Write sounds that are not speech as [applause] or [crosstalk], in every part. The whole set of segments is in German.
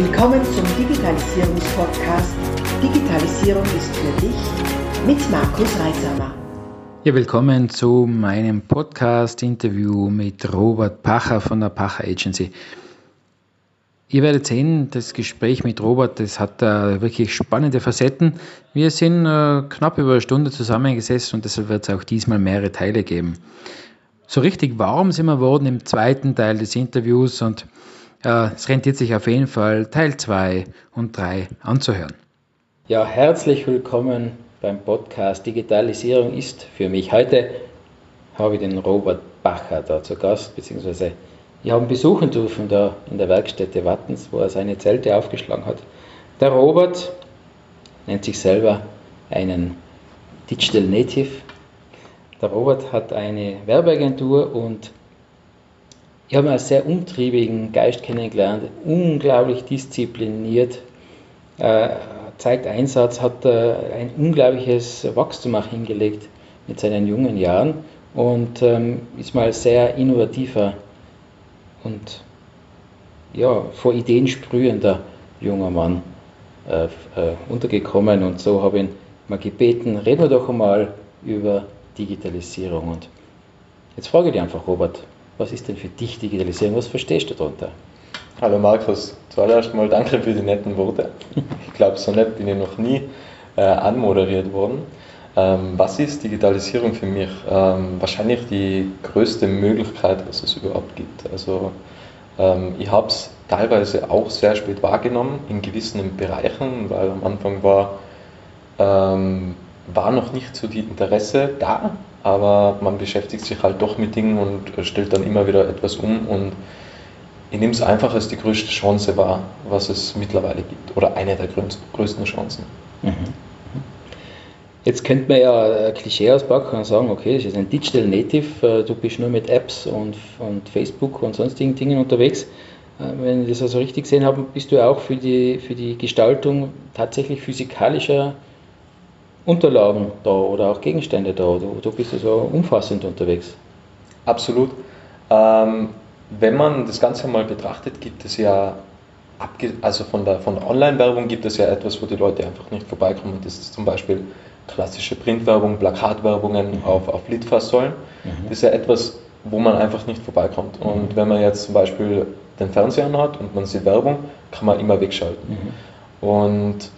Willkommen zum Digitalisierungspodcast Digitalisierung ist für dich mit Markus Reisamer. Ja, willkommen zu meinem Podcast-Interview mit Robert Pacher von der Pacher Agency. Ihr werdet sehen, das Gespräch mit Robert, das hat äh, wirklich spannende Facetten. Wir sind äh, knapp über eine Stunde zusammengesessen und deshalb wird es auch diesmal mehrere Teile geben. So richtig warm sind wir geworden im zweiten Teil des Interviews und äh, es rentiert sich auf jeden Fall Teil 2 und 3 anzuhören. Ja, herzlich willkommen beim Podcast Digitalisierung ist für mich. Heute habe ich den Robert Bacher da zu Gast, beziehungsweise ich habe ihn besuchen dürfen da in der Werkstätte Wattens, wo er seine Zelte aufgeschlagen hat. Der Robert nennt sich selber einen Digital Native. Der Robert hat eine Werbeagentur und ich habe einen sehr umtriebigen Geist kennengelernt, unglaublich diszipliniert, äh, zeigt Einsatz, hat äh, ein unglaubliches Wachstum auch hingelegt mit seinen jungen Jahren und ähm, ist mal sehr innovativer und ja, vor Ideen sprühender junger Mann äh, äh, untergekommen und so habe ich ihn mal gebeten, reden wir doch einmal über Digitalisierung. Und jetzt frage ich dich einfach, Robert, was ist denn für dich Digitalisierung? Was verstehst du darunter? Hallo Markus, zuallererst mal danke für die netten Worte. Ich glaube, so nett bin ich noch nie äh, anmoderiert worden. Ähm, was ist Digitalisierung für mich? Ähm, wahrscheinlich die größte Möglichkeit, was es überhaupt gibt. Also ähm, ich habe es teilweise auch sehr spät wahrgenommen in gewissen Bereichen, weil am Anfang war, ähm, war noch nicht so die Interesse da, aber man beschäftigt sich halt doch mit Dingen und stellt dann immer wieder etwas um und ich nehme es einfach als die größte Chance wahr, was es mittlerweile gibt oder eine der größten Chancen. Mhm. Jetzt könnte man ja ein Klischee auspacken und sagen, okay, das ist ein Digital Native, äh, du bist nur mit Apps und, und Facebook und sonstigen Dingen unterwegs. Äh, wenn ich das also richtig gesehen habe, bist du auch für die, für die Gestaltung tatsächlich physikalischer Unterlagen da oder auch Gegenstände da. Du, du bist also umfassend unterwegs. Absolut. Ähm, wenn man das Ganze mal betrachtet, gibt es ja, also von der, von der Online-Werbung gibt es ja etwas, wo die Leute einfach nicht vorbeikommen. Das ist zum Beispiel klassische Printwerbung, Plakatwerbungen mhm. auf, auf Litfaßsäulen. Mhm. Das ist ja etwas, wo man einfach nicht vorbeikommt. Mhm. Und wenn man jetzt zum Beispiel den Fernseher anhat und man sieht Werbung, kann man immer wegschalten. Mhm. Und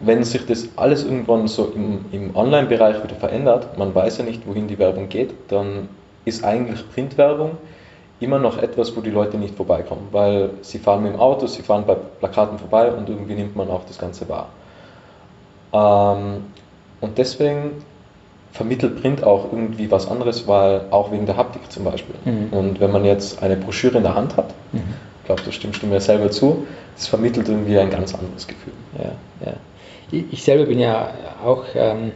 wenn sich das alles irgendwann so im, im Online-Bereich wieder verändert, man weiß ja nicht, wohin die Werbung geht, dann ist eigentlich Printwerbung immer noch etwas, wo die Leute nicht vorbeikommen, weil sie fahren mit dem Auto, sie fahren bei Plakaten vorbei und irgendwie nimmt man auch das Ganze wahr. Ähm, und deswegen vermittelt Print auch irgendwie was anderes, weil auch wegen der Haptik zum Beispiel. Mhm. Und wenn man jetzt eine Broschüre in der Hand hat, mhm. ich glaube, da stimmst du mir selber zu, das vermittelt irgendwie ein ganz anderes Gefühl. Ja, ja. Ich selber bin ja auch ähm,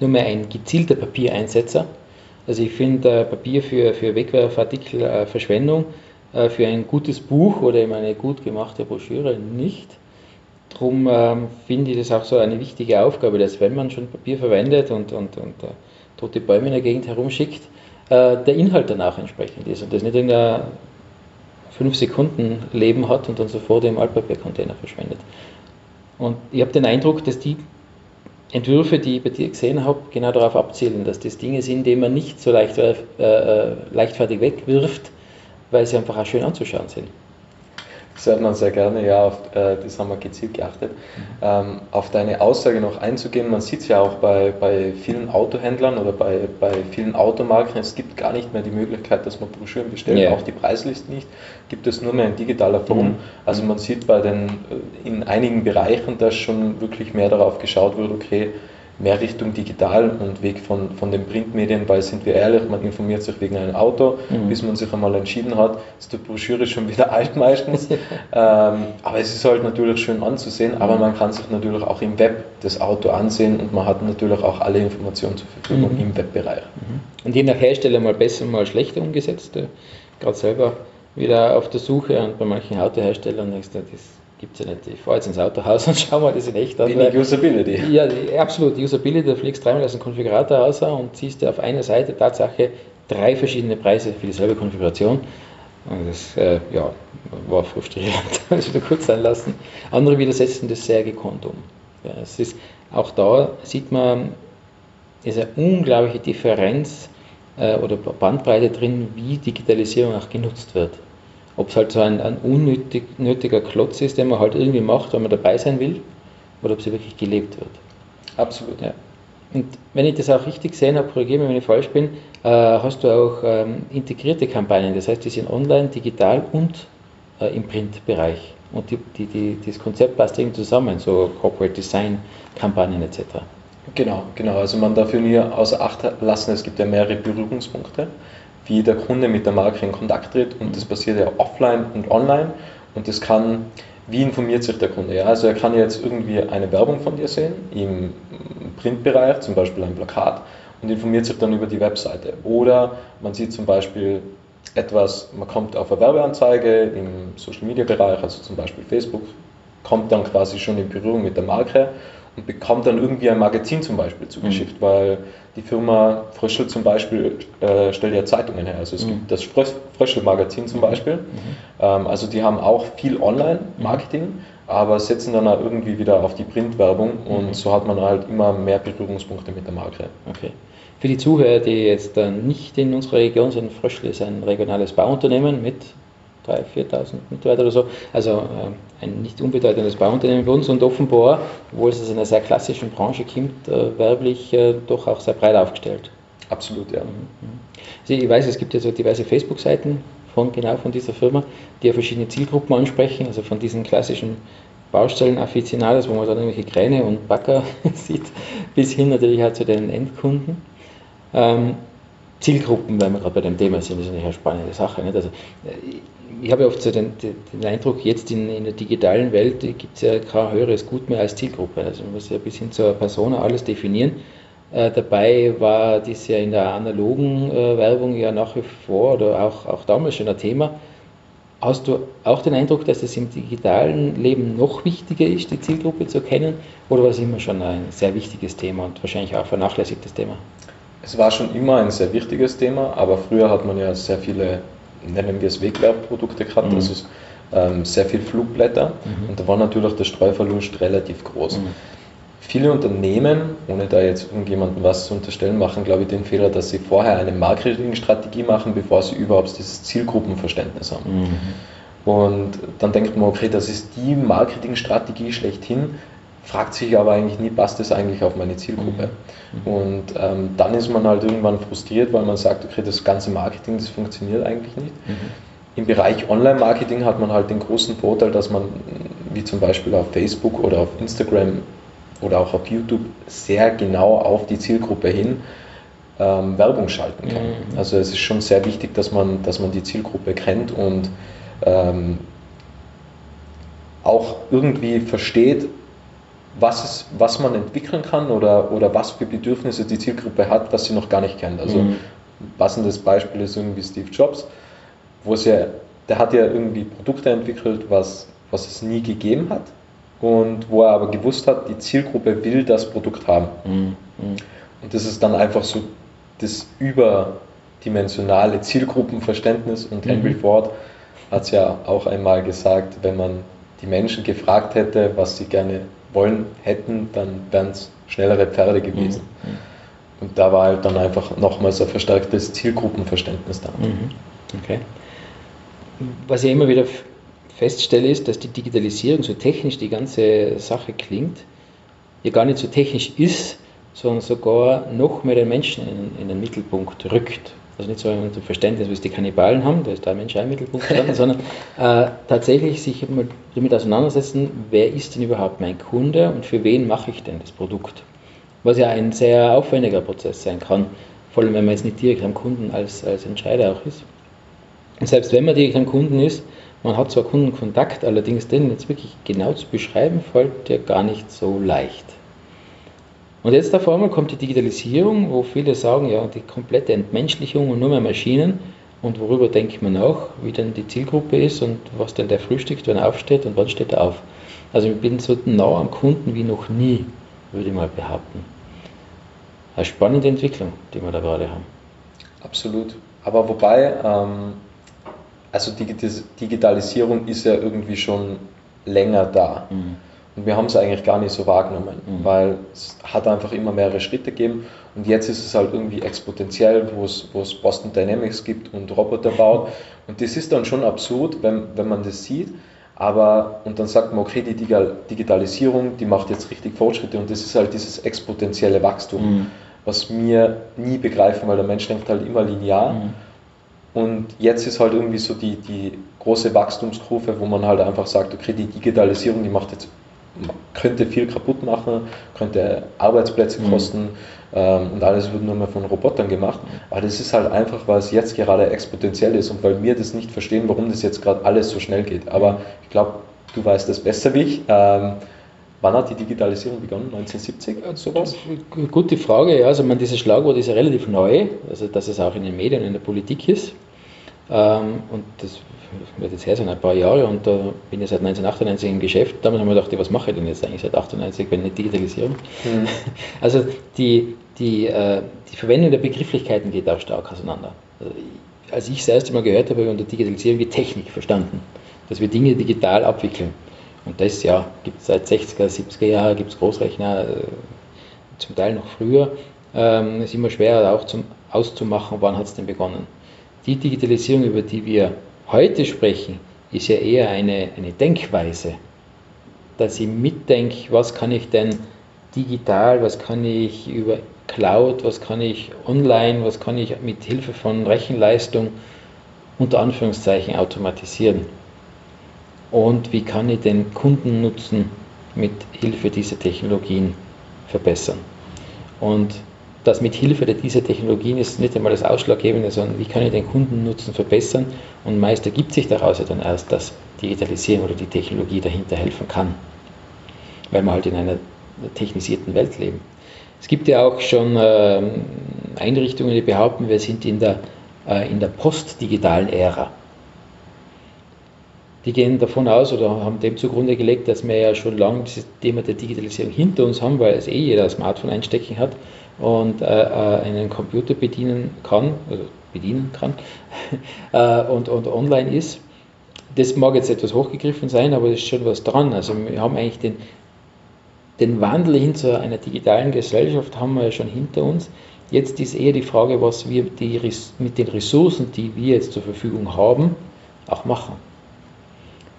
nur mehr ein gezielter Papiereinsetzer. Also ich finde äh, Papier für, für Wegwerfartikel äh, Verschwendung, äh, für ein gutes Buch oder eben eine gut gemachte Broschüre nicht. Darum ähm, finde ich das auch so eine wichtige Aufgabe, dass wenn man schon Papier verwendet und, und, und äh, tote Bäume in der Gegend herumschickt, äh, der Inhalt danach entsprechend ist und das nicht in der 5 Sekunden Leben hat und dann sofort im Altpapiercontainer verschwendet. Und ich habe den Eindruck, dass die Entwürfe, die ich bei dir gesehen habe, genau darauf abzielen, dass das Dinge sind, die man nicht so leicht, äh, äh, leichtfertig wegwirft, weil sie einfach auch schön anzuschauen sind. Das hört man sehr gerne, ja, auf, äh, das haben wir gezielt geachtet. Ähm, auf deine Aussage noch einzugehen, man sieht es ja auch bei, bei vielen Autohändlern oder bei, bei vielen Automarken, es gibt gar nicht mehr die Möglichkeit, dass man Broschüren bestellt, yeah. auch die Preisliste nicht, gibt es nur mehr in digitaler Form. Mhm. Also man sieht bei den, äh, in einigen Bereichen, dass schon wirklich mehr darauf geschaut wird, okay, mehr Richtung digital und weg von, von den Printmedien, weil sind wir ehrlich, man informiert sich wegen einem Auto, mhm. bis man sich einmal entschieden hat, ist die Broschüre schon wieder [laughs] alt meistens. ähm, aber es ist halt natürlich schön anzusehen, aber man kann sich natürlich auch im Web das Auto ansehen und man hat natürlich auch alle Informationen zur Verfügung mhm. im Webbereich. Mhm. Und je nach Hersteller mal besser, mal schlechter umgesetzt. Gerade selber wieder auf der Suche und bei manchen Autoherstellern du, das gibt es ja nicht. Ich fahre jetzt ins Autohaus [laughs] und schau mal das in echt an. Wenig Usability. Ja, absolut. Usability, du fliegst dreimal aus dem Konfigurator raus und siehst dir auf einer Seite Tatsache drei verschiedene Preise für dieselbe Konfiguration. Und das äh, ja, war frustrierend, [laughs] ich wieder kurz sein lassen. Andere wieder setzen das sehr gekonnt um. Ja, es ist, auch da sieht man, ist eine unglaubliche Differenz äh, oder Bandbreite drin, wie Digitalisierung auch genutzt wird. Ob es halt so ein, ein unnötiger Klotz ist, den man halt irgendwie macht, wenn man dabei sein will, oder ob sie wirklich gelebt wird. Absolut. Ja. Und wenn ich das auch richtig gesehen habe, korrigiere mich, wenn ich falsch bin, äh, hast du auch ähm, integrierte Kampagnen. Das heißt, die sind online, digital und äh, im Printbereich. Und die, die, die, das Konzept passt irgendwie zusammen, so Corporate Design Kampagnen etc. Genau, genau. Also man darf nie außer Acht lassen, es gibt ja mehrere Berührungspunkte, wie der Kunde mit der Marke in Kontakt tritt und das passiert ja offline und online und das kann, wie informiert sich der Kunde? Ja? Also er kann jetzt irgendwie eine Werbung von dir sehen im Printbereich, zum Beispiel ein Plakat und informiert sich dann über die Webseite. Oder man sieht zum Beispiel etwas, man kommt auf eine Werbeanzeige im Social Media Bereich, also zum Beispiel Facebook, kommt dann quasi schon in Berührung mit der Marke und bekommt dann irgendwie ein Magazin zum Beispiel zugeschickt, mhm. weil die Firma Fröschel zum Beispiel äh, stellt ja Zeitungen her. Also es mhm. gibt das Fröschel-Magazin zum mhm. Beispiel. Mhm. Ähm, also die haben auch viel Online-Marketing, mhm. aber setzen dann auch irgendwie wieder auf die Printwerbung und so hat man halt immer mehr Berührungspunkte mit der Marke. Okay. Für die Zuhörer, die jetzt nicht in unserer Region sind, Fröschel ist ein regionales Bauunternehmen mit 3.000, 4.000 Mitarbeiter oder so. Also äh, ein nicht unbedeutendes Bauunternehmen bei uns und offenbar, obwohl es aus einer sehr klassischen Branche kommt, äh, werblich äh, doch auch sehr breit aufgestellt. Absolut, ja. Also ich weiß, es gibt ja so diverse Facebook-Seiten von genau von dieser Firma, die ja verschiedene Zielgruppen ansprechen, also von diesen klassischen Baustellen-Afficionados, wo man dann irgendwelche Kräne und Backer [laughs] sieht, bis hin natürlich auch zu den Endkunden. Ähm, Zielgruppen, weil wir gerade bei dem Thema sind, das ist eine spannende Sache. Nicht? Also, ich habe oft so den, den Eindruck, jetzt in, in, der digitalen Welt gibt es ja kein höheres Gut mehr als Zielgruppe. Also man muss ja bis hin zur Persona alles definieren. Äh, dabei war dies ja in der analogen äh, Werbung ja nach wie vor oder auch, auch damals schon ein Thema. Hast du auch den Eindruck, dass es im digitalen Leben noch wichtiger ist, die Zielgruppe zu kennen? Oder war es immer schon ein sehr wichtiges Thema und wahrscheinlich auch ein vernachlässigtes Thema? Es war schon immer ein sehr wichtiges Thema, aber früher hat man ja sehr viele nennen wir es Wegwerfprodukte gehabt, mhm. also ähm, sehr viel Flugblätter mhm. und da war natürlich der Streuverlust relativ groß. Mhm. Viele Unternehmen, ohne da jetzt irgendjemandem was zu unterstellen, machen, glaube ich, den Fehler, dass sie vorher eine Marketingstrategie machen, bevor sie überhaupt dieses Zielgruppenverständnis haben. Mhm. Und dann denkt man, okay, das ist die Marketingstrategie schlechthin, fragt sich aber eigentlich nie, passt das eigentlich auf meine Zielgruppe? Mhm. Und ähm, dann ist man halt irgendwann frustriert, weil man sagt, okay, das ganze Marketing, das funktioniert eigentlich nicht. Mhm. Im Bereich Online-Marketing hat man halt den großen Vorteil, dass man, wie zum Beispiel auf Facebook oder auf Instagram oder auch auf YouTube, sehr genau auf die Zielgruppe hin ähm, Werbung schalten kann. Mhm. Also es ist schon sehr wichtig, dass man, dass man die Zielgruppe kennt und ähm, auch irgendwie versteht, was, es, was man entwickeln kann oder, oder was für Bedürfnisse die Zielgruppe hat, was sie noch gar nicht kennt. Also mhm. passendes Beispiel ist irgendwie Steve Jobs, wo es ja, der hat ja irgendwie Produkte entwickelt, was, was es nie gegeben hat und wo er aber gewusst hat, die Zielgruppe will das Produkt haben. Mhm. mhm. Und das ist dann einfach so das überdimensionale Zielgruppenverständnis und Henry mhm. Ford hat es ja auch einmal gesagt, wenn man die Menschen gefragt hätte, was sie gerne wollen hätten, dann wären es schnellere Pferde gewesen. Mhm. mhm. Und da war halt dann einfach nochmals ein verstärktes Zielgruppenverständnis da. Mhm. Okay. Was ich immer wieder feststelle, ist, dass die Digitalisierung, so technisch die ganze Sache klingt, ja gar nicht so technisch ist, sondern sogar noch mehr den Menschen in, in den Mittelpunkt rückt. Also nicht so ein Verständnis, wie es die Kannibalen haben, da ist der Mensch ein Mittelpunkt dran, [laughs] sondern äh, tatsächlich sich damit auseinandersetzen, wer ist denn überhaupt mein Kunde und für wen mache ich denn das Produkt? Was ja ein sehr aufwendiger Prozess sein kann, vor allem wenn man jetzt nicht direkt am Kunden als, als Entscheider auch ist. Und selbst wenn man direkt am Kunden ist, man hat zwar Kundenkontakt, allerdings den jetzt wirklich genau zu beschreiben, fällt ja gar nicht so leicht. Und jetzt auf einmal kommt die Digitalisierung, wo viele sagen, ja, die komplette Entmenschlichung und nur mehr Maschinen. Und worüber denkt man auch, wie denn die Zielgruppe ist und was denn der frühstückt, wenn er aufsteht und wann steht er auf. Also ich bin so nah am Kunden wie noch nie, würde ich mal behaupten. Eine spannende Entwicklung, die wir da gerade haben. Absolut. Aber wobei, ähm, also Digitalisierung ist ja irgendwie schon länger da. Mhm. Und wir haben es eigentlich gar nicht so wahrgenommen, mhm. weil es hat einfach immer mehrere Schritte gegeben und jetzt ist es halt irgendwie exponentiell, wo es, Boston Dynamics gibt und Roboter baut. Und das ist dann schon absurd, wenn, wenn man das sieht. Aber, und dann sagt man, okay, die Digitalisierung, die macht jetzt richtig Fortschritte und das ist halt dieses exponentielle Wachstum, mhm. was wir nie begreifen, weil der Mensch denkt halt immer linear. Mhm. Und jetzt ist halt irgendwie so die, die große Wachstumskurve, wo man halt einfach sagt, okay, die Digitalisierung, die macht jetzt, könnte viel kaputt machen, könnte Arbeitsplätze mhm. kosten ähm, und alles wird nur mehr von Robotern gemacht. Aber das ist halt einfach, weil es jetzt gerade exponentiell ist und weil wir das nicht verstehen, warum das jetzt gerade alles so schnell geht. Aber ich glaube, du weißt das besser wie ich. Ähm, Wann hat die Digitalisierung begonnen? 1970 oder sowas? Gute Frage, ja. Also, man, dieses Schlagwort ist ja relativ neu, also dass es auch in den Medien, in der Politik ist. Ähm, und das wird jetzt her sein, ein paar Jahre und da bin ich seit 1998 im Geschäft. Damals haben wir gedacht, was mache ich denn jetzt eigentlich seit 1998, wenn nicht Digitalisierung? Mhm. [laughs] Also die, die, äh, die Verwendung der Begrifflichkeiten geht auch stark auseinander. Also, als ich das erste Mal gehört habe, habe ich unter Digitalisierung die Technik verstanden, dass wir Dinge digital abwickeln. Und das ja, gibt es seit 60er, 70er Jahren, gibt es Großrechner, äh, zum Teil noch früher. Ähm, ist immer schwerer auch zum, auszumachen, wann hat es denn begonnen. Die Digitalisierung, über die wir heute sprechen, ist ja eher eine, eine Denkweise, dass ich mitdenke, was kann ich denn digital, was kann ich über Cloud, was kann ich online, was kann ich mit Hilfe von Rechenleistung unter Anführungszeichen automatisieren und wie kann ich den Kundennutzen mit Hilfe dieser Technologien verbessern. Und das mit Hilfe dieser Technologien ist nicht einmal das Ausschlaggebende, sondern wie kann ich den Kundennutzen verbessern und meist ergibt sich daraus ja dann erst, dass Digitalisierung oder die Technologie dahinter helfen kann, weil wir halt in einer technisierten Welt leben. Es gibt ja auch schon äh, Einrichtungen, die behaupten, wir sind in der, äh, in der postdigitalen Ära die gehen davon aus oder haben dem zugrunde gelegt, dass wir ja schon lange dieses Thema der Digitalisierung hinter uns haben, weil es eh jeder ein Smartphone einstecken hat und äh, äh einen Computer bedienen kann, also bedienen kann [laughs] äh, und, und online ist. Das mag jetzt etwas hochgegriffen sein, aber es ist schon was dran. Also wir haben eigentlich den, den Wandel hin zu einer digitalen Gesellschaft haben wir ja schon hinter uns. Jetzt ist eher die Frage, was wir die, mit den Ressourcen, die wir jetzt zur Verfügung haben, auch machen.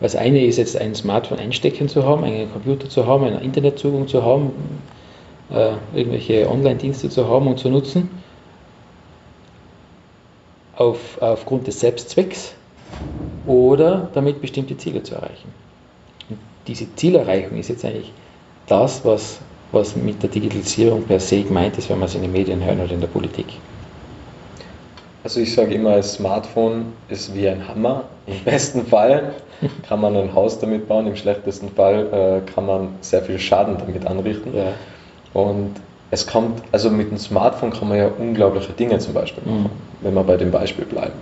Das eine ist jetzt ein Smartphone einstecken zu haben, einen Computer zu haben, einen Internetzugang zu haben, äh, irgendwelche Online-Dienste zu haben und zu nutzen, auf, aufgrund des Selbstzwecks oder damit bestimmte Ziele zu erreichen. Und diese Zielerreichung ist jetzt eigentlich das, was, was mit der Digitalisierung per se gemeint ist, wenn man es in den Medien hört oder in der Politik. Also ich sage immer, ein Smartphone ist wie ein Hammer. Im besten Fall kann man ein Haus damit bauen, im schlechtesten Fall äh, kann man sehr viel Schaden damit anrichten. Ja. Und es kommt, also mit dem Smartphone kann man ja unglaubliche Dinge zum Beispiel machen, mhm. wenn wir bei dem Beispiel bleiben.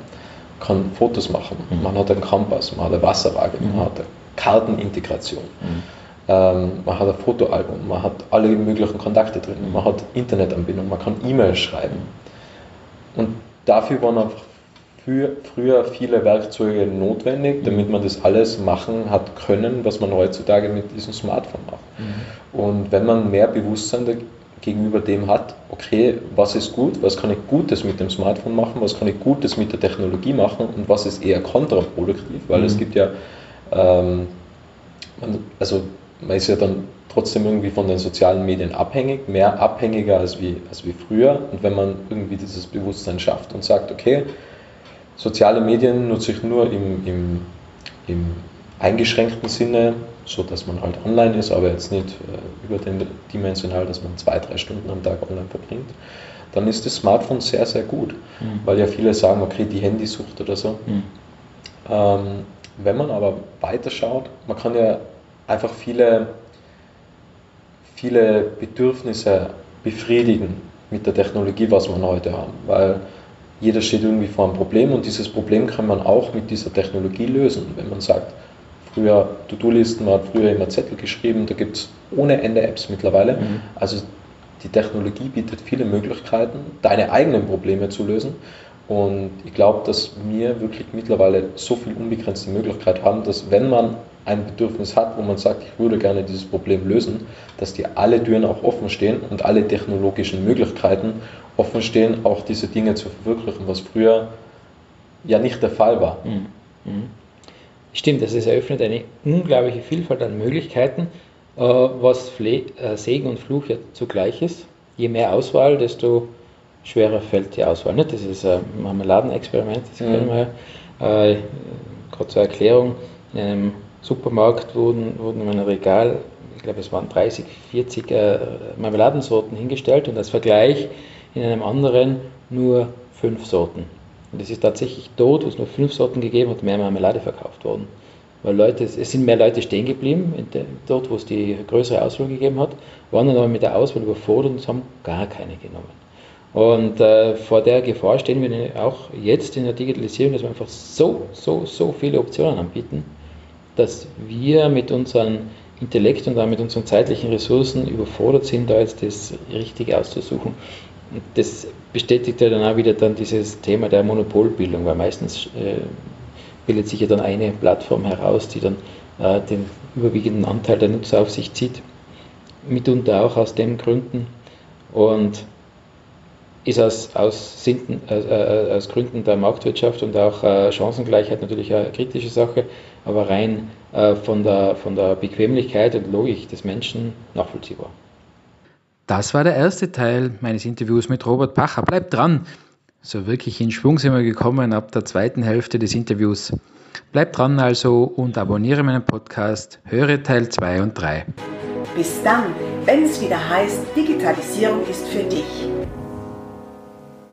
Man kann Fotos machen, mhm. man hat einen Kompass, man hat eine Wasserwaage, mhm. man hat eine Kartenintegration. Mhm. Ähm, man hat ein Fotoalbum, man hat alle möglichen Kontakte drin, mhm. man hat Internetanbindung, man kann E-Mails schreiben. Dafür waren einfach für, früher viele Werkzeuge notwendig, damit man das alles machen hat können, was man heutzutage mit diesem Smartphone macht. Mhm. Und wenn man mehr Bewusstsein gegenüber dem hat, okay, was ist gut, was kann ich Gutes mit dem Smartphone machen, was kann ich Gutes mit der Technologie machen und was ist eher kontraproduktiv, weil mhm. es gibt ja, ähm, also man ist ja dann trotzdem irgendwie von den sozialen Medien abhängig, mehr abhängiger als wie, als wie früher. Und wenn man irgendwie dieses Bewusstsein schafft und sagt, okay, soziale Medien nutze ich nur im, im, im eingeschränkten Sinne, so dass man halt online ist, aber jetzt nicht äh, überdimensional, dass man zwei, drei Stunden am Tag online verbringt, dann ist das Smartphone sehr, sehr gut, mhm. weil ja viele sagen, okay, die Handysucht oder so. Mhm. Ähm, wenn man aber weiterschaut, man kann ja einfach viele viele Bedürfnisse befriedigen mit der Technologie, was wir heute haben. Weil jeder steht irgendwie vor einem Problem und dieses Problem kann man auch mit dieser Technologie lösen. Wenn man sagt, früher To-Do-Listen, man hat früher immer Zettel geschrieben, da gibt es ohne Ende Apps mittlerweile. Mhm. Also die Technologie bietet viele Möglichkeiten, deine eigenen Probleme zu lösen. Und ich glaube, dass wir wirklich mittlerweile so viel unbegrenzte Möglichkeit haben, dass wenn man ein Bedürfnis hat, wo man sagt, ich würde gerne dieses Problem lösen, dass die alle Türen auch offen stehen und alle technologischen Möglichkeiten offen stehen, auch diese Dinge zu verwirklichen, was früher ja nicht der Fall war. Mhm. Mhm. Stimmt, das ist eröffnet eine unglaubliche Vielfalt an Möglichkeiten, äh, was äh, Segen und Fluch ja zugleich ist. Je mehr Auswahl, desto schwerer fällt die Auswahl. Nicht? Das ist ein Marmeladenexperiment, das mhm. kennen wir ja. Äh, Gerade zur Erklärung, in einem Supermarkt wurden, wurden in einem Regal, ich glaube es waren 30, 40 äh, Marmeladensorten hingestellt und als Vergleich in einem anderen nur fünf Sorten. Und es ist tatsächlich dort, wo es nur fünf Sorten gegeben hat, mehr Marmelade verkauft worden. Weil Leute, es sind mehr Leute stehen geblieben, dort, wo es die größere Auswahl gegeben hat, waren dann aber mit der Auswahl überfordert und haben gar keine genommen. Und äh, vor der Gefahr stehen wir auch jetzt in der Digitalisierung, dass wir einfach so, so, so viele Optionen anbieten, dass wir mit unserem Intellekt und auch mit unseren zeitlichen Ressourcen überfordert sind, da jetzt das Richtige auszusuchen. Und das bestätigt ja dann auch wieder dann dieses Thema der Monopolbildung, weil meistens äh, bildet sich ja dann eine Plattform heraus, die dann äh, den überwiegenden Anteil der Nutzer auf sich zieht. Mitunter auch aus den Gründen. Und ist aus, aus, Sinden, äh, äh, aus Gründen der Marktwirtschaft und auch äh, Chancengleichheit natürlich eine kritische Sache, aber rein äh, von, der, von der Bequemlichkeit und Logik des Menschen nachvollziehbar. Das war der erste Teil meines Interviews mit Robert Pacher. Bleibt dran! So wirklich in Schwung sind wir gekommen ab der zweiten Hälfte des Interviews. Bleibt dran also und abonniere meinen Podcast, höre Teil 2 und 3. Bis dann, wenn es wieder heißt, Digitalisierung ist für dich.